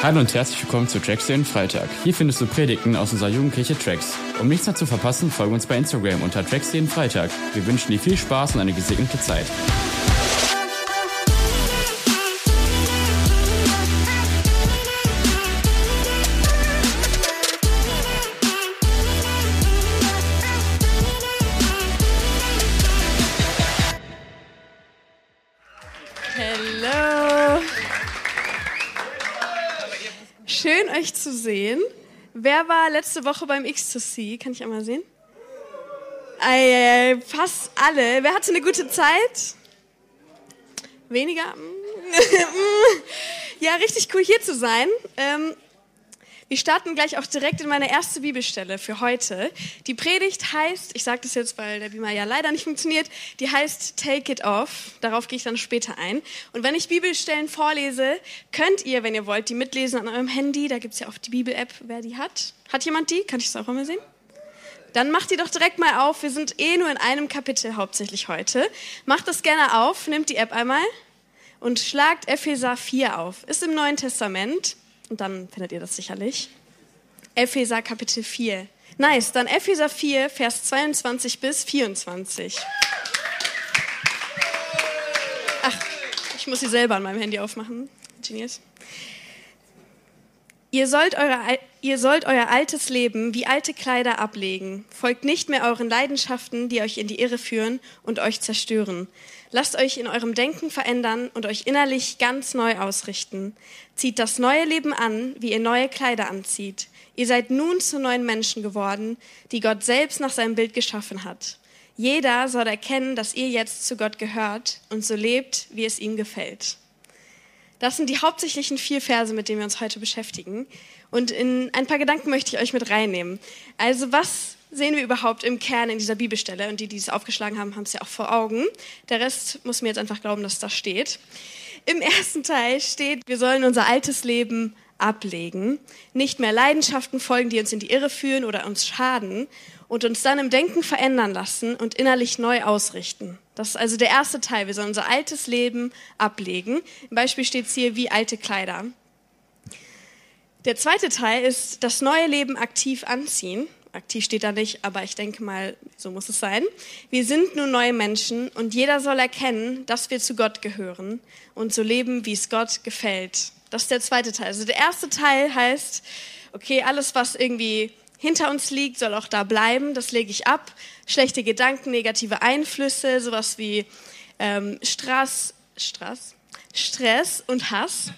Hallo und herzlich willkommen zu Tracks den Freitag. Hier findest du Predigten aus unserer Jugendkirche Tracks. Um nichts mehr zu verpassen, folge uns bei Instagram unter Tracks den Freitag. Wir wünschen dir viel Spaß und eine gesegnete Zeit. Zu sehen. Wer war letzte Woche beim X2C? Kann ich einmal sehen? Ei, fast alle. Wer hatte eine gute Zeit? Weniger? ja, richtig cool hier zu sein. Wir starten gleich auch direkt in meine erste Bibelstelle für heute. Die Predigt heißt, ich sage das jetzt, weil der Beamer ja leider nicht funktioniert, die heißt Take It Off. Darauf gehe ich dann später ein. Und wenn ich Bibelstellen vorlese, könnt ihr, wenn ihr wollt, die mitlesen an eurem Handy. Da gibt es ja auch die Bibel-App, wer die hat. Hat jemand die? Kann ich das auch einmal sehen? Dann macht die doch direkt mal auf. Wir sind eh nur in einem Kapitel hauptsächlich heute. Macht das gerne auf, nehmt die App einmal und schlagt Epheser 4 auf. Ist im Neuen Testament. Und dann findet ihr das sicherlich. Epheser Kapitel 4. Nice, dann Epheser 4, Vers 22 bis 24. Ach, ich muss sie selber an meinem Handy aufmachen. Genius. Ihr sollt, eure, ihr sollt euer altes Leben wie alte Kleider ablegen. Folgt nicht mehr euren Leidenschaften, die euch in die Irre führen und euch zerstören. Lasst euch in eurem Denken verändern und euch innerlich ganz neu ausrichten. Zieht das neue Leben an, wie ihr neue Kleider anzieht. Ihr seid nun zu neuen Menschen geworden, die Gott selbst nach seinem Bild geschaffen hat. Jeder soll erkennen, dass ihr jetzt zu Gott gehört und so lebt, wie es ihm gefällt. Das sind die hauptsächlichen vier Verse, mit denen wir uns heute beschäftigen. Und in ein paar Gedanken möchte ich euch mit reinnehmen. Also was sehen wir überhaupt im Kern in dieser Bibelstelle? Und die, die es aufgeschlagen haben, haben es ja auch vor Augen. Der Rest muss mir jetzt einfach glauben, dass das steht. Im ersten Teil steht, wir sollen unser altes Leben ablegen, nicht mehr Leidenschaften folgen, die uns in die Irre führen oder uns schaden und uns dann im Denken verändern lassen und innerlich neu ausrichten. Das ist also der erste Teil. Wir sollen unser altes Leben ablegen. Im Beispiel steht es hier wie alte Kleider. Der zweite Teil ist das neue Leben aktiv anziehen. Aktiv steht da nicht, aber ich denke mal, so muss es sein. Wir sind nun neue Menschen und jeder soll erkennen, dass wir zu Gott gehören und so leben, wie es Gott gefällt. Das ist der zweite Teil. Also der erste Teil heißt, okay, alles, was irgendwie hinter uns liegt, soll auch da bleiben. Das lege ich ab. Schlechte Gedanken, negative Einflüsse, sowas wie ähm, Stress, Stress, Stress und Hass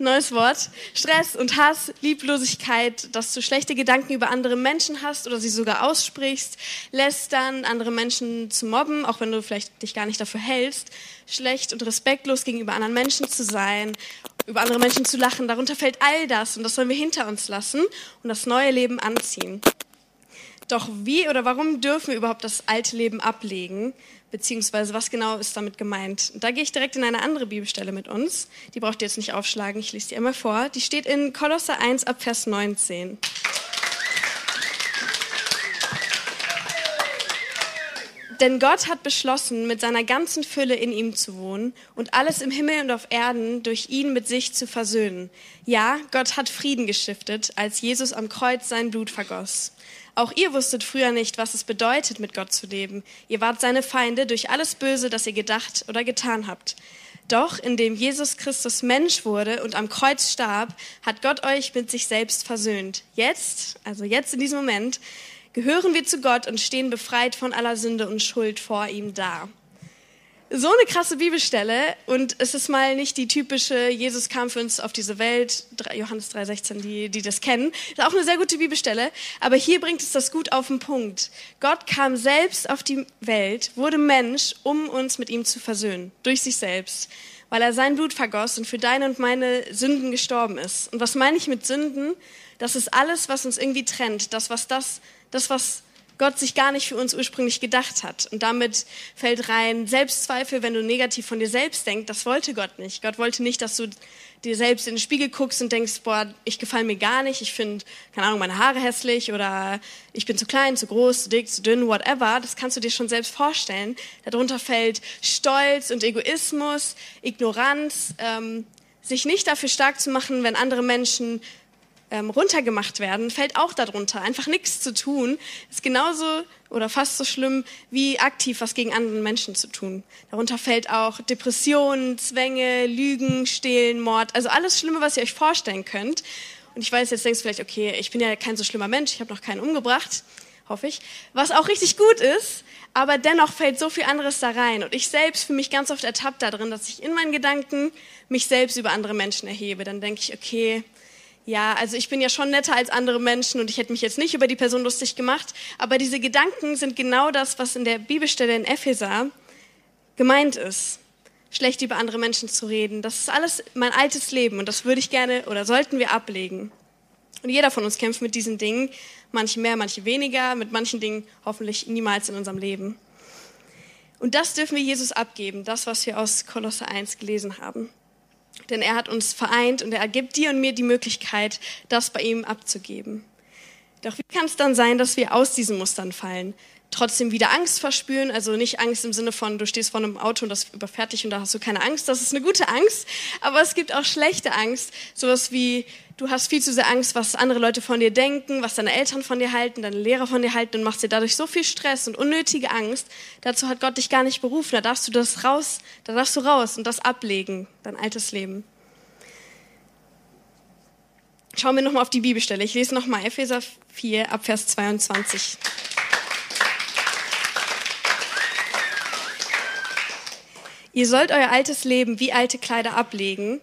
neues Wort. Stress und Hass, Lieblosigkeit, dass du schlechte Gedanken über andere Menschen hast oder sie sogar aussprichst, lästern, andere Menschen zu mobben, auch wenn du vielleicht dich gar nicht dafür hältst, schlecht und respektlos gegenüber anderen Menschen zu sein, über andere Menschen zu lachen. Darunter fällt all das und das sollen wir hinter uns lassen und das neue Leben anziehen. Doch wie oder warum dürfen wir überhaupt das alte Leben ablegen? beziehungsweise was genau ist damit gemeint. Da gehe ich direkt in eine andere Bibelstelle mit uns. Die braucht ihr jetzt nicht aufschlagen, ich lese die einmal vor. Die steht in Kolosser 1 ab Vers 19. Denn Gott hat beschlossen, mit seiner ganzen Fülle in ihm zu wohnen und alles im Himmel und auf Erden durch ihn mit sich zu versöhnen. Ja, Gott hat Frieden gestiftet, als Jesus am Kreuz sein Blut vergoss. Auch ihr wusstet früher nicht, was es bedeutet, mit Gott zu leben. Ihr wart seine Feinde durch alles Böse, das ihr gedacht oder getan habt. Doch indem Jesus Christus Mensch wurde und am Kreuz starb, hat Gott euch mit sich selbst versöhnt. Jetzt, also jetzt in diesem Moment, gehören wir zu Gott und stehen befreit von aller Sünde und Schuld vor ihm da so eine krasse Bibelstelle und es ist mal nicht die typische Jesus kam für uns auf diese Welt, Johannes 3,16, die, die das kennen. Ist auch eine sehr gute Bibelstelle, aber hier bringt es das gut auf den Punkt. Gott kam selbst auf die Welt, wurde Mensch, um uns mit ihm zu versöhnen, durch sich selbst, weil er sein Blut vergoss und für deine und meine Sünden gestorben ist. Und was meine ich mit Sünden? Das ist alles, was uns irgendwie trennt, das, was das, das, was Gott sich gar nicht für uns ursprünglich gedacht hat. Und damit fällt rein Selbstzweifel, wenn du negativ von dir selbst denkst. Das wollte Gott nicht. Gott wollte nicht, dass du dir selbst in den Spiegel guckst und denkst, boah, ich gefalle mir gar nicht, ich finde, keine Ahnung, meine Haare hässlich oder ich bin zu klein, zu groß, zu dick, zu dünn, whatever. Das kannst du dir schon selbst vorstellen. Darunter fällt Stolz und Egoismus, Ignoranz, ähm, sich nicht dafür stark zu machen, wenn andere Menschen ähm, runtergemacht werden, fällt auch darunter. Einfach nichts zu tun, ist genauso oder fast so schlimm, wie aktiv was gegen andere Menschen zu tun. Darunter fällt auch Depressionen, Zwänge, Lügen, Stehlen, Mord, also alles Schlimme, was ihr euch vorstellen könnt. Und ich weiß, jetzt denkst du vielleicht, okay, ich bin ja kein so schlimmer Mensch, ich habe noch keinen umgebracht, hoffe ich. Was auch richtig gut ist, aber dennoch fällt so viel anderes da rein. Und ich selbst für mich ganz oft ertappt darin, dass ich in meinen Gedanken mich selbst über andere Menschen erhebe. Dann denke ich, okay, ja, also ich bin ja schon netter als andere Menschen und ich hätte mich jetzt nicht über die Person lustig gemacht, aber diese Gedanken sind genau das, was in der Bibelstelle in Epheser gemeint ist. Schlecht über andere Menschen zu reden. Das ist alles mein altes Leben und das würde ich gerne oder sollten wir ablegen. Und jeder von uns kämpft mit diesen Dingen, manche mehr, manche weniger, mit manchen Dingen hoffentlich niemals in unserem Leben. Und das dürfen wir Jesus abgeben, das, was wir aus Kolosse 1 gelesen haben. Denn er hat uns vereint und er gibt dir und mir die Möglichkeit, das bei ihm abzugeben. Doch wie kann es dann sein, dass wir aus diesen Mustern fallen? Trotzdem wieder Angst verspüren, also nicht Angst im Sinne von, du stehst vor einem Auto und das überfährt dich und da hast du keine Angst, das ist eine gute Angst, aber es gibt auch schlechte Angst, sowas wie, du hast viel zu sehr Angst, was andere Leute von dir denken, was deine Eltern von dir halten, deine Lehrer von dir halten und machst dir dadurch so viel Stress und unnötige Angst. Dazu hat Gott dich gar nicht berufen. Da darfst du das raus, da darfst du raus und das ablegen, dein altes Leben. Schauen wir nochmal auf die Bibelstelle. Ich lese nochmal Epheser 4 ab Vers 22. Ihr sollt euer altes Leben wie alte Kleider ablegen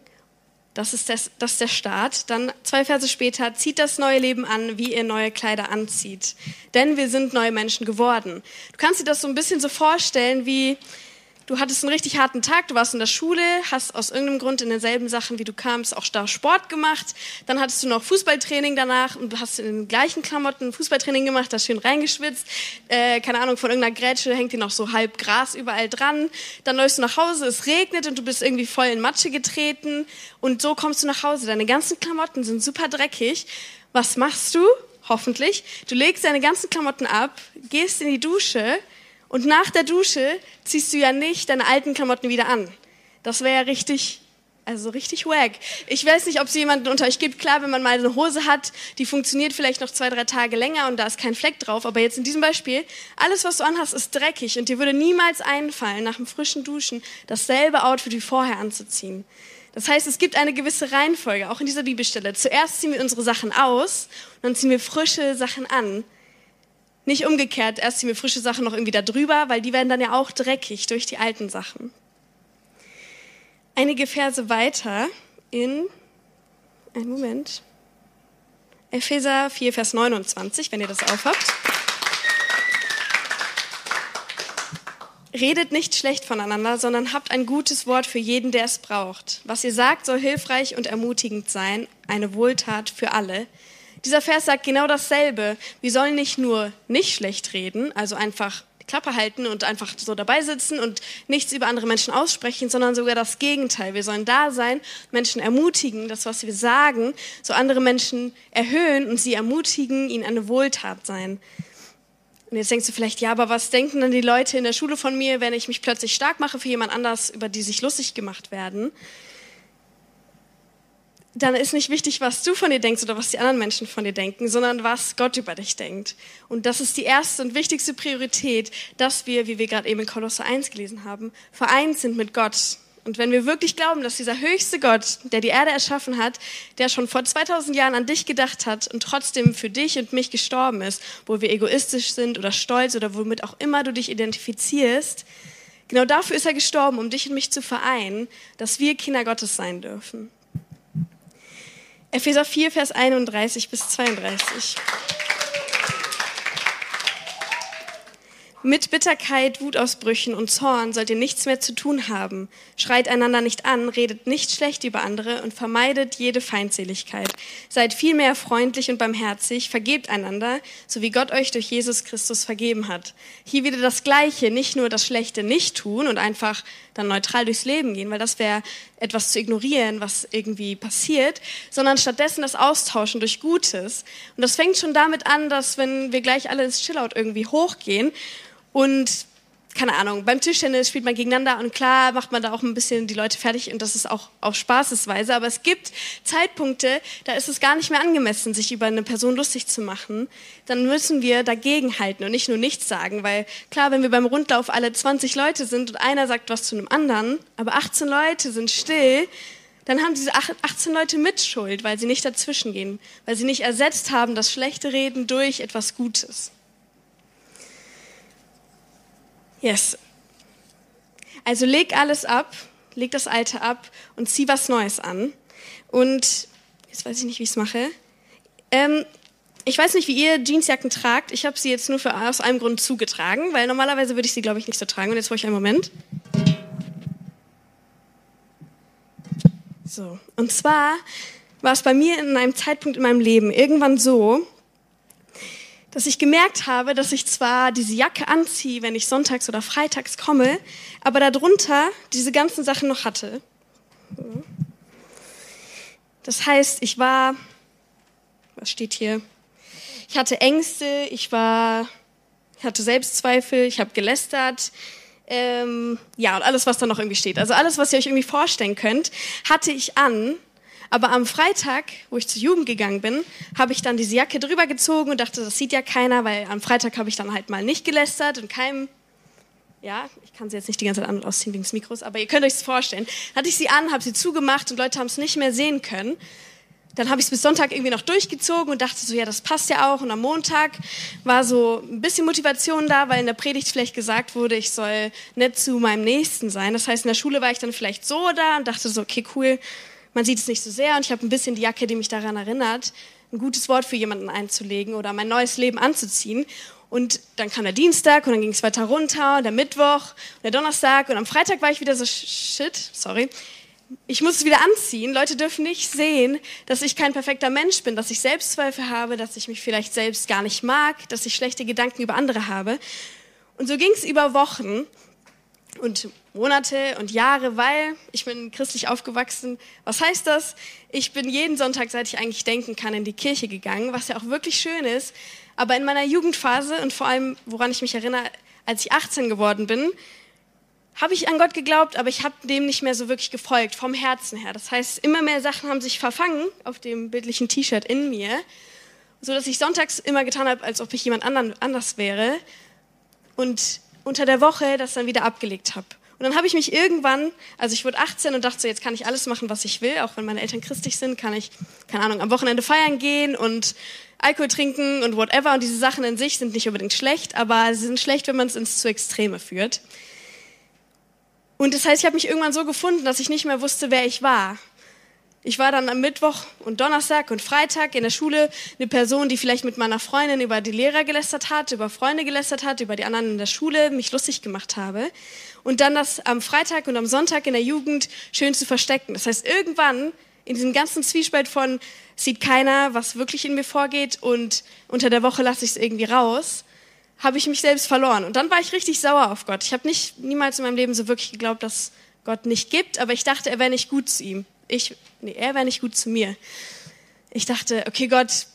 das ist, das, das ist der Start. Dann zwei Verse später, zieht das neue Leben an, wie ihr neue Kleider anzieht. Denn wir sind neue Menschen geworden. Du kannst dir das so ein bisschen so vorstellen wie, du hattest einen richtig harten Tag, du warst in der Schule, hast aus irgendeinem Grund in denselben Sachen, wie du kamst, auch da Sport gemacht. Dann hattest du noch Fußballtraining danach und hast in den gleichen Klamotten Fußballtraining gemacht, hast schön reingeschwitzt. Äh, keine Ahnung, von irgendeiner Grätsche hängt dir noch so halb Gras überall dran. Dann läufst du nach Hause, es regnet und du bist irgendwie voll in Matsche getreten. Und so kommst du nach Hause. Deine ganzen Klamotten sind super dreckig. Was machst du? Hoffentlich. Du legst deine ganzen Klamotten ab, gehst in die Dusche, und nach der Dusche ziehst du ja nicht deine alten Klamotten wieder an. Das wäre ja richtig, also richtig wack. Ich weiß nicht, ob es jemanden unter euch gibt. Klar, wenn man mal eine Hose hat, die funktioniert vielleicht noch zwei, drei Tage länger und da ist kein Fleck drauf. Aber jetzt in diesem Beispiel, alles, was du anhast, ist dreckig und dir würde niemals einfallen, nach dem frischen Duschen dasselbe Outfit wie vorher anzuziehen. Das heißt, es gibt eine gewisse Reihenfolge, auch in dieser Bibelstelle. Zuerst ziehen wir unsere Sachen aus dann ziehen wir frische Sachen an. Nicht umgekehrt, erst ziehen wir frische Sachen noch irgendwie da drüber, weil die werden dann ja auch dreckig durch die alten Sachen. Einige Verse weiter in, einen Moment, Epheser 4, Vers 29, wenn ihr das aufhabt. Redet nicht schlecht voneinander, sondern habt ein gutes Wort für jeden, der es braucht. Was ihr sagt, soll hilfreich und ermutigend sein, eine Wohltat für alle, dieser Vers sagt genau dasselbe. Wir sollen nicht nur nicht schlecht reden, also einfach die Klappe halten und einfach so dabei sitzen und nichts über andere Menschen aussprechen, sondern sogar das Gegenteil. Wir sollen da sein, Menschen ermutigen, das, was wir sagen, so andere Menschen erhöhen und sie ermutigen, ihnen eine Wohltat sein. Und jetzt denkst du vielleicht, ja, aber was denken dann die Leute in der Schule von mir, wenn ich mich plötzlich stark mache für jemand anders, über die sich lustig gemacht werden? Dann ist nicht wichtig, was du von dir denkst oder was die anderen Menschen von dir denken, sondern was Gott über dich denkt. Und das ist die erste und wichtigste Priorität, dass wir, wie wir gerade eben in Kolosse 1 gelesen haben, vereint sind mit Gott. Und wenn wir wirklich glauben, dass dieser höchste Gott, der die Erde erschaffen hat, der schon vor 2000 Jahren an dich gedacht hat und trotzdem für dich und mich gestorben ist, wo wir egoistisch sind oder stolz oder womit auch immer du dich identifizierst, genau dafür ist er gestorben, um dich und mich zu vereinen, dass wir Kinder Gottes sein dürfen. Epheser 4, Vers 31 bis 32. Mit Bitterkeit, Wutausbrüchen und Zorn sollt ihr nichts mehr zu tun haben. Schreit einander nicht an, redet nicht schlecht über andere und vermeidet jede Feindseligkeit. Seid vielmehr freundlich und barmherzig, vergebt einander, so wie Gott euch durch Jesus Christus vergeben hat. Hier wieder das Gleiche, nicht nur das Schlechte nicht tun und einfach dann neutral durchs Leben gehen, weil das wäre etwas zu ignorieren, was irgendwie passiert, sondern stattdessen das Austauschen durch Gutes. Und das fängt schon damit an, dass wenn wir gleich alle ins Chillout irgendwie hochgehen und keine Ahnung, beim Tischtennis spielt man gegeneinander und klar macht man da auch ein bisschen die Leute fertig und das ist auch auf Spaßesweise. Aber es gibt Zeitpunkte, da ist es gar nicht mehr angemessen, sich über eine Person lustig zu machen. Dann müssen wir dagegen halten und nicht nur nichts sagen, weil klar, wenn wir beim Rundlauf alle 20 Leute sind und einer sagt was zu einem anderen, aber 18 Leute sind still, dann haben diese 18 Leute Mitschuld, weil sie nicht dazwischen gehen, weil sie nicht ersetzt haben das schlechte Reden durch etwas Gutes. Yes. Also leg alles ab, leg das Alte ab und zieh was Neues an. Und jetzt weiß ich nicht, wie ich es mache. Ähm, ich weiß nicht, wie ihr Jeansjacken tragt. Ich habe sie jetzt nur für, aus einem Grund zugetragen, weil normalerweise würde ich sie, glaube ich, nicht so tragen. Und jetzt brauche ich einen Moment. So. Und zwar war es bei mir in einem Zeitpunkt in meinem Leben irgendwann so, dass ich gemerkt habe, dass ich zwar diese Jacke anziehe, wenn ich sonntags oder freitags komme, aber darunter diese ganzen Sachen noch hatte. Das heißt, ich war, was steht hier? Ich hatte Ängste, ich war, ich hatte Selbstzweifel, ich habe gelästert, ähm, ja, und alles, was da noch irgendwie steht. Also alles, was ihr euch irgendwie vorstellen könnt, hatte ich an, aber am Freitag, wo ich zur Jugend gegangen bin, habe ich dann diese Jacke drüber gezogen und dachte, das sieht ja keiner, weil am Freitag habe ich dann halt mal nicht gelästert und keinem, ja, ich kann sie jetzt nicht die ganze Zeit an und ausziehen wegen des Mikros, aber ihr könnt euch das vorstellen. Hatte ich sie an, habe sie zugemacht und Leute haben es nicht mehr sehen können. Dann habe ich es bis Sonntag irgendwie noch durchgezogen und dachte so, ja, das passt ja auch. Und am Montag war so ein bisschen Motivation da, weil in der Predigt vielleicht gesagt wurde, ich soll nett zu meinem Nächsten sein. Das heißt, in der Schule war ich dann vielleicht so da und dachte so, okay, cool, man sieht es nicht so sehr und ich habe ein bisschen die Jacke, die mich daran erinnert, ein gutes Wort für jemanden einzulegen oder mein neues Leben anzuziehen. Und dann kam der Dienstag und dann ging es weiter runter der Mittwoch und der Donnerstag und am Freitag war ich wieder so, shit, sorry, ich muss es wieder anziehen. Leute dürfen nicht sehen, dass ich kein perfekter Mensch bin, dass ich Selbstzweifel habe, dass ich mich vielleicht selbst gar nicht mag, dass ich schlechte Gedanken über andere habe. Und so ging es über Wochen und Monate und Jahre, weil ich bin christlich aufgewachsen. Was heißt das? Ich bin jeden Sonntag, seit ich eigentlich denken kann, in die Kirche gegangen, was ja auch wirklich schön ist. Aber in meiner Jugendphase und vor allem, woran ich mich erinnere, als ich 18 geworden bin, habe ich an Gott geglaubt, aber ich habe dem nicht mehr so wirklich gefolgt, vom Herzen her. Das heißt, immer mehr Sachen haben sich verfangen auf dem bildlichen T-Shirt in mir, so dass ich sonntags immer getan habe, als ob ich jemand anders wäre und unter der Woche das dann wieder abgelegt habe. Und dann habe ich mich irgendwann, also ich wurde 18 und dachte so, jetzt kann ich alles machen, was ich will, auch wenn meine Eltern christlich sind, kann ich, keine Ahnung, am Wochenende feiern gehen und Alkohol trinken und whatever. Und diese Sachen in sich sind nicht unbedingt schlecht, aber sie sind schlecht, wenn man es ins zu Extreme führt. Und das heißt, ich habe mich irgendwann so gefunden, dass ich nicht mehr wusste, wer ich war. Ich war dann am Mittwoch und Donnerstag und Freitag in der Schule eine Person, die vielleicht mit meiner Freundin über die Lehrer gelästert hat, über Freunde gelästert hat, über die anderen in der Schule, mich lustig gemacht habe. Und dann das am Freitag und am Sonntag in der Jugend schön zu verstecken. Das heißt, irgendwann in diesem ganzen Zwiespalt von sieht keiner, was wirklich in mir vorgeht und unter der Woche lasse ich es irgendwie raus, habe ich mich selbst verloren. Und dann war ich richtig sauer auf Gott. Ich habe nicht niemals in meinem Leben so wirklich geglaubt, dass Gott nicht gibt, aber ich dachte, er wäre nicht gut zu ihm. Ich, nee, er wäre nicht gut zu mir. Ich dachte, okay, Gott,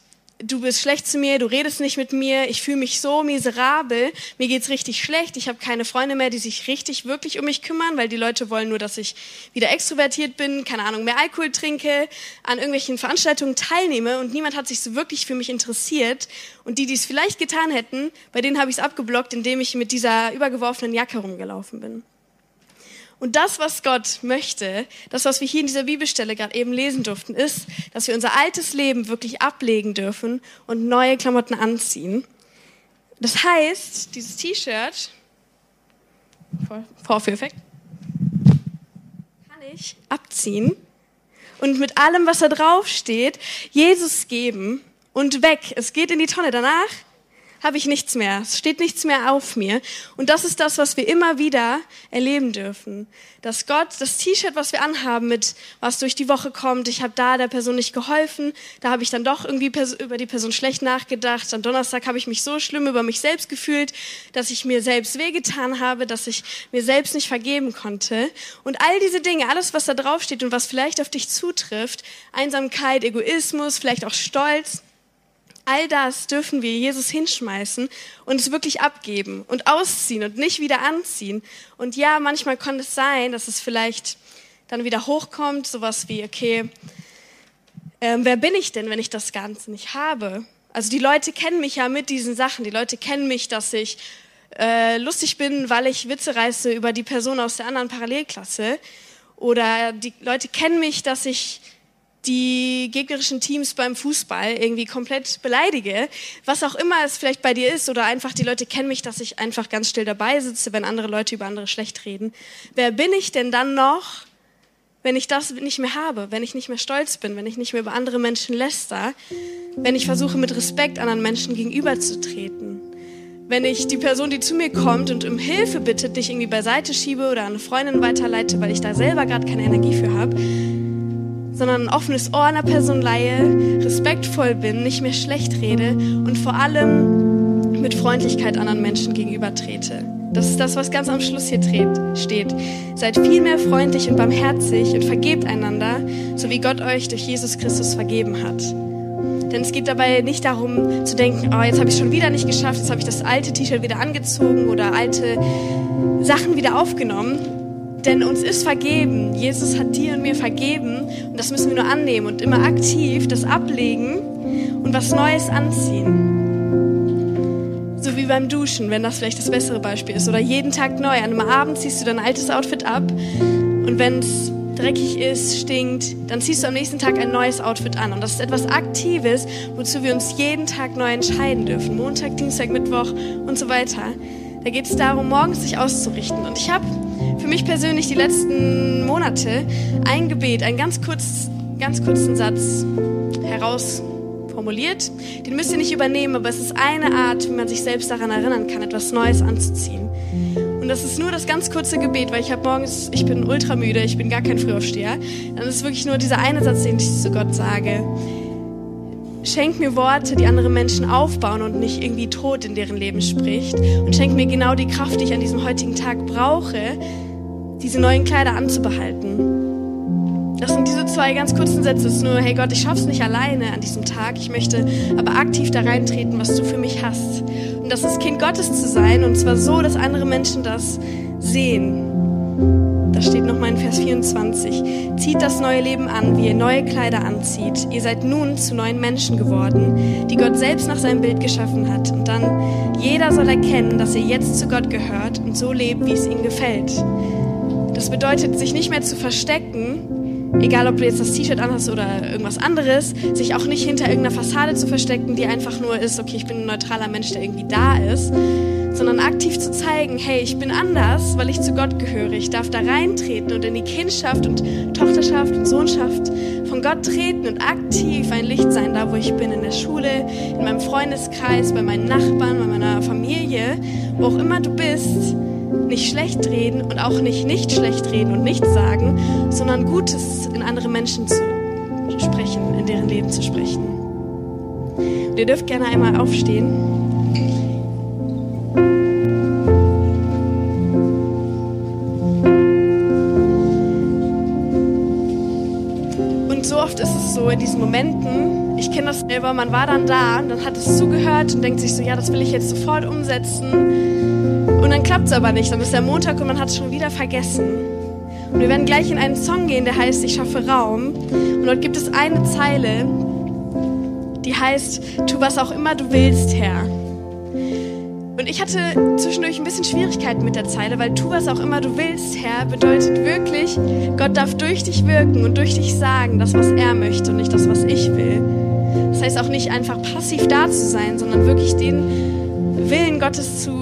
du bist schlecht zu mir, du redest nicht mit mir, ich fühle mich so miserabel, mir geht's richtig schlecht, ich habe keine Freunde mehr, die sich richtig wirklich um mich kümmern, weil die Leute wollen nur, dass ich wieder extrovertiert bin, keine Ahnung, mehr Alkohol trinke, an irgendwelchen Veranstaltungen teilnehme und niemand hat sich so wirklich für mich interessiert und die, die es vielleicht getan hätten, bei denen habe ich es abgeblockt, indem ich mit dieser übergeworfenen Jacke rumgelaufen bin. Und das, was Gott möchte, das, was wir hier in dieser Bibelstelle gerade eben lesen durften, ist, dass wir unser altes Leben wirklich ablegen dürfen und neue Klamotten anziehen. Das heißt, dieses T-Shirt, Vorführeffekt, kann ich abziehen und mit allem, was da drauf steht, Jesus geben und weg. Es geht in die Tonne. Danach habe ich nichts mehr. Es steht nichts mehr auf mir. Und das ist das, was wir immer wieder erleben dürfen. Dass Gott das T-Shirt, was wir anhaben, mit was durch die Woche kommt, ich habe da der Person nicht geholfen, da habe ich dann doch irgendwie über die Person schlecht nachgedacht. Am Donnerstag habe ich mich so schlimm über mich selbst gefühlt, dass ich mir selbst wehgetan habe, dass ich mir selbst nicht vergeben konnte. Und all diese Dinge, alles, was da draufsteht und was vielleicht auf dich zutrifft, Einsamkeit, Egoismus, vielleicht auch Stolz, All das dürfen wir Jesus hinschmeißen und es wirklich abgeben und ausziehen und nicht wieder anziehen. Und ja, manchmal kann es sein, dass es vielleicht dann wieder hochkommt, sowas wie, okay, ähm, wer bin ich denn, wenn ich das Ganze nicht habe? Also die Leute kennen mich ja mit diesen Sachen. Die Leute kennen mich, dass ich äh, lustig bin, weil ich Witze reiße über die Person aus der anderen Parallelklasse. Oder die Leute kennen mich, dass ich die gegnerischen Teams beim Fußball irgendwie komplett beleidige, was auch immer es vielleicht bei dir ist, oder einfach die Leute kennen mich, dass ich einfach ganz still dabei sitze, wenn andere Leute über andere schlecht reden. Wer bin ich denn dann noch, wenn ich das nicht mehr habe, wenn ich nicht mehr stolz bin, wenn ich nicht mehr über andere Menschen läster, wenn ich versuche mit Respekt anderen Menschen gegenüberzutreten? Wenn ich die Person, die zu mir kommt und um Hilfe bittet, dich irgendwie beiseite schiebe oder an eine Freundin weiterleite, weil ich da selber gerade keine Energie für habe, sondern ein offenes Ohr einer Person leihe, respektvoll bin, nicht mehr schlecht rede und vor allem mit Freundlichkeit anderen Menschen gegenüber trete. Das ist das, was ganz am Schluss hier steht. Seid vielmehr freundlich und barmherzig und vergebt einander, so wie Gott euch durch Jesus Christus vergeben hat. Denn es geht dabei nicht darum zu denken, oh, jetzt habe ich schon wieder nicht geschafft, jetzt habe ich das alte T-Shirt wieder angezogen oder alte Sachen wieder aufgenommen, denn uns ist vergeben. Jesus hat dir und mir vergeben. Und das müssen wir nur annehmen und immer aktiv das ablegen und was Neues anziehen. So wie beim Duschen, wenn das vielleicht das bessere Beispiel ist. Oder jeden Tag neu. An einem Abend ziehst du dein altes Outfit ab. Und wenn es dreckig ist, stinkt, dann ziehst du am nächsten Tag ein neues Outfit an. Und das ist etwas Aktives, wozu wir uns jeden Tag neu entscheiden dürfen. Montag, Dienstag, Mittwoch und so weiter. Da geht es darum, morgens sich auszurichten. Und ich habe mich persönlich die letzten Monate ein Gebet, einen ganz, kurz, ganz kurzen Satz herausformuliert. Den müsst ihr nicht übernehmen, aber es ist eine Art, wie man sich selbst daran erinnern kann, etwas Neues anzuziehen. Und das ist nur das ganz kurze Gebet, weil ich habe morgens, ich bin ultra müde, ich bin gar kein Frühaufsteher. Dann ist wirklich nur dieser eine Satz, den ich zu Gott sage. Schenk mir Worte, die andere Menschen aufbauen und nicht irgendwie Tod in deren Leben spricht. Und schenk mir genau die Kraft, die ich an diesem heutigen Tag brauche, diese neuen Kleider anzubehalten. Das sind diese zwei ganz kurzen Sätze. Es ist nur, hey Gott, ich schaff's nicht alleine an diesem Tag. Ich möchte aber aktiv da reintreten, was du für mich hast. Und das ist Kind Gottes zu sein und zwar so, dass andere Menschen das sehen. Da steht nochmal in Vers 24. Zieht das neue Leben an, wie ihr neue Kleider anzieht. Ihr seid nun zu neuen Menschen geworden, die Gott selbst nach seinem Bild geschaffen hat. Und dann, jeder soll erkennen, dass ihr jetzt zu Gott gehört und so lebt, wie es ihm gefällt. Das bedeutet, sich nicht mehr zu verstecken, egal ob du jetzt das T-Shirt anhast oder irgendwas anderes, sich auch nicht hinter irgendeiner Fassade zu verstecken, die einfach nur ist, okay, ich bin ein neutraler Mensch, der irgendwie da ist, sondern aktiv zu zeigen, hey, ich bin anders, weil ich zu Gott gehöre. Ich darf da reintreten und in die Kindschaft und Tochterschaft und Sohnschaft von Gott treten und aktiv ein Licht sein, da wo ich bin, in der Schule, in meinem Freundeskreis, bei meinen Nachbarn, bei meiner Familie, wo auch immer du bist, nicht schlecht reden und auch nicht nicht schlecht reden und nichts sagen, sondern Gutes in andere Menschen zu sprechen, in deren Leben zu sprechen. Und ihr dürft gerne einmal aufstehen. oft ist es so in diesen Momenten, ich kenne das selber, man war dann da und dann hat es zugehört und denkt sich so, ja, das will ich jetzt sofort umsetzen. Dann klappt es aber nicht. Dann ist der Montag und man hat es schon wieder vergessen. Und wir werden gleich in einen Song gehen, der heißt Ich schaffe Raum. Und dort gibt es eine Zeile, die heißt, tu was auch immer du willst, Herr. Und ich hatte zwischendurch ein bisschen Schwierigkeiten mit der Zeile, weil tu was auch immer du willst, Herr, bedeutet wirklich, Gott darf durch dich wirken und durch dich sagen, das, was er möchte und nicht das, was ich will. Das heißt auch nicht einfach passiv da zu sein, sondern wirklich den Willen Gottes zu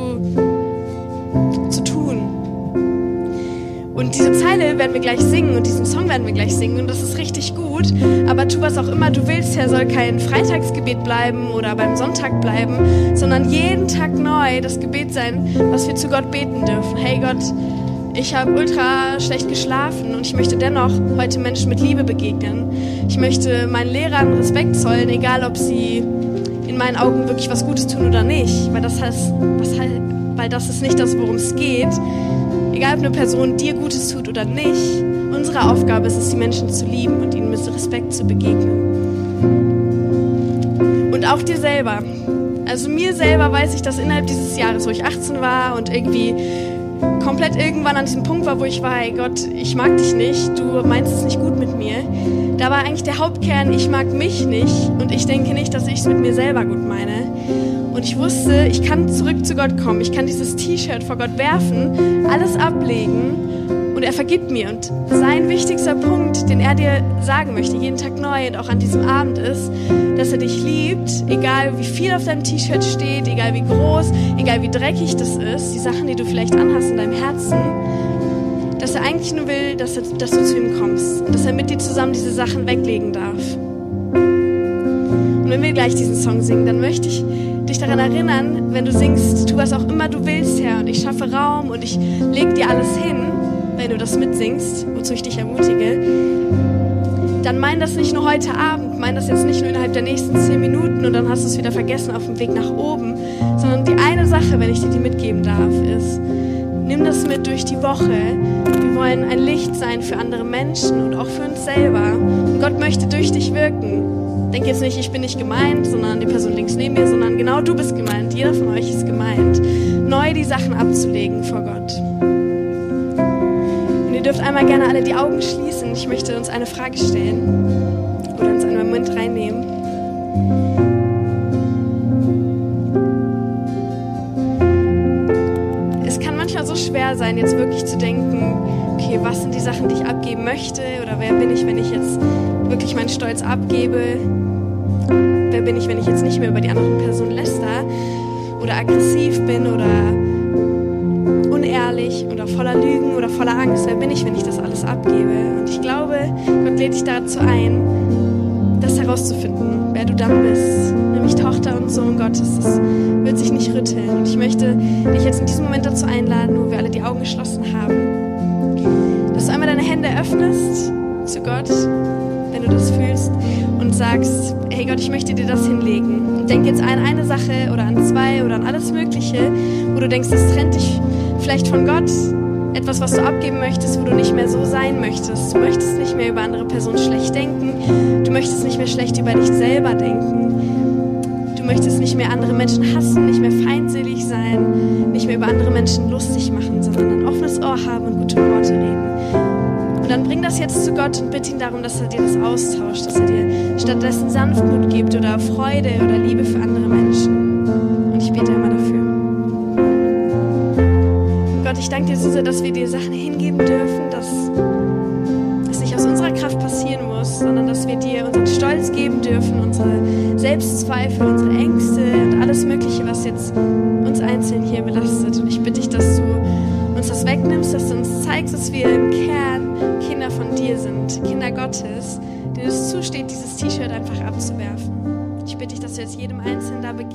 Und diese Zeile werden wir gleich singen und diesen Song werden wir gleich singen und das ist richtig gut. Aber tu was auch immer du willst, Herr, soll kein Freitagsgebet bleiben oder beim Sonntag bleiben, sondern jeden Tag neu das Gebet sein, was wir zu Gott beten dürfen. Hey Gott, ich habe ultra schlecht geschlafen und ich möchte dennoch heute Menschen mit Liebe begegnen. Ich möchte meinen Lehrern Respekt zollen, egal ob sie in meinen Augen wirklich was Gutes tun oder nicht, weil das heißt, was heißt weil das ist nicht das, worum es geht. Egal, ob eine Person dir Gutes tut oder nicht, unsere Aufgabe ist es, die Menschen zu lieben und ihnen mit Respekt zu begegnen. Und auch dir selber. Also mir selber weiß ich, dass innerhalb dieses Jahres, wo ich 18 war und irgendwie komplett irgendwann an diesem Punkt war, wo ich war, hey Gott, ich mag dich nicht, du meinst es nicht gut mit mir. Da war eigentlich der Hauptkern, ich mag mich nicht und ich denke nicht, dass ich es mit mir selber gut meine. Und ich wusste, ich kann zurück zu Gott kommen, ich kann dieses T-Shirt vor Gott werfen, alles ablegen und er vergibt mir. Und sein wichtigster Punkt, den er dir sagen möchte, jeden Tag neu und auch an diesem Abend ist, dass er dich liebt, egal wie viel auf deinem T-Shirt steht, egal wie groß, egal wie dreckig das ist, die Sachen, die du vielleicht anhast in deinem Herzen, dass er eigentlich nur will, dass, er, dass du zu ihm kommst und dass er mit dir zusammen diese Sachen weglegen darf. Und wenn wir gleich diesen Song singen, dann möchte ich dich daran erinnern, wenn du singst, tu was auch immer du willst, Herr, und ich schaffe Raum und ich leg dir alles hin, wenn du das mitsingst, wozu ich dich ermutige, dann mein das nicht nur heute Abend, mein das jetzt nicht nur innerhalb der nächsten zehn Minuten und dann hast du es wieder vergessen auf dem Weg nach oben, sondern die eine Sache, wenn ich dir die mitgeben darf, ist, nimm das mit durch die Woche. Wir wollen ein Licht sein für andere Menschen und auch für uns selber. Und Gott möchte durch dich wirken. Denk jetzt nicht, ich bin nicht gemeint, sondern die Person links neben mir, sondern genau du bist gemeint. Jeder von euch ist gemeint, neu die Sachen abzulegen vor Gott. Ihr dürft einmal gerne alle die Augen schließen. Ich möchte uns eine Frage stellen oder uns einen Moment reinnehmen. Es kann manchmal so schwer sein, jetzt wirklich zu denken, okay, was sind die Sachen, die ich abgeben möchte oder wer bin ich, wenn ich jetzt wirklich meinen Stolz abgebe? Wer bin ich, wenn ich jetzt nicht mehr über die anderen Personen läster oder aggressiv bin oder unehrlich oder voller Lügen oder voller Angst. Wer bin ich, wenn ich das alles abgebe? Und ich glaube, Gott lädt dich dazu ein, das herauszufinden, wer du dann bist. Nämlich Tochter und Sohn Gottes. Das wird sich nicht rütteln. Und ich möchte dich jetzt in diesem Moment dazu einladen, wo wir alle die Augen geschlossen haben, dass du einmal deine Hände öffnest zu Gott, wenn du das fühlst, und sagst, hey Gott, ich möchte dir das hinlegen. Und denk jetzt an eine Sache oder an zwei oder an alles Mögliche, wo du denkst, das trennt dich vielleicht von Gott, etwas, was du abgeben möchtest, wo du nicht mehr so sein möchtest. Du möchtest nicht mehr über andere Personen schlecht denken. Du möchtest nicht mehr schlecht über dich selber denken. Du möchtest nicht mehr andere Menschen hassen, nicht mehr feindselig sein, nicht mehr über andere Menschen lustig machen, sondern ein offenes Ohr haben und gute Worte reden. Und dann bring das jetzt zu Gott und bitte ihn darum, dass er dir das austauscht, dass er dir stattdessen Sanftmut gibt oder Freude oder Liebe für andere Menschen. Und ich bete immer dafür. Gott, ich danke dir so sehr, dass wir dir Sachen hingeben dürfen, dass es nicht aus unserer Kraft passieren muss, sondern dass wir dir unseren Stolz geben dürfen, unsere Selbstzweifel, unsere Ängste und alles Mögliche, was jetzt uns einzeln hier belastet. Und ich bitte dich, dass du uns das wegnimmst, dass du uns zeigst, dass wir Gottes, denen es zusteht, dieses T-Shirt einfach abzuwerfen. Ich bitte dich, dass du jetzt jedem Einzelnen da begegnest,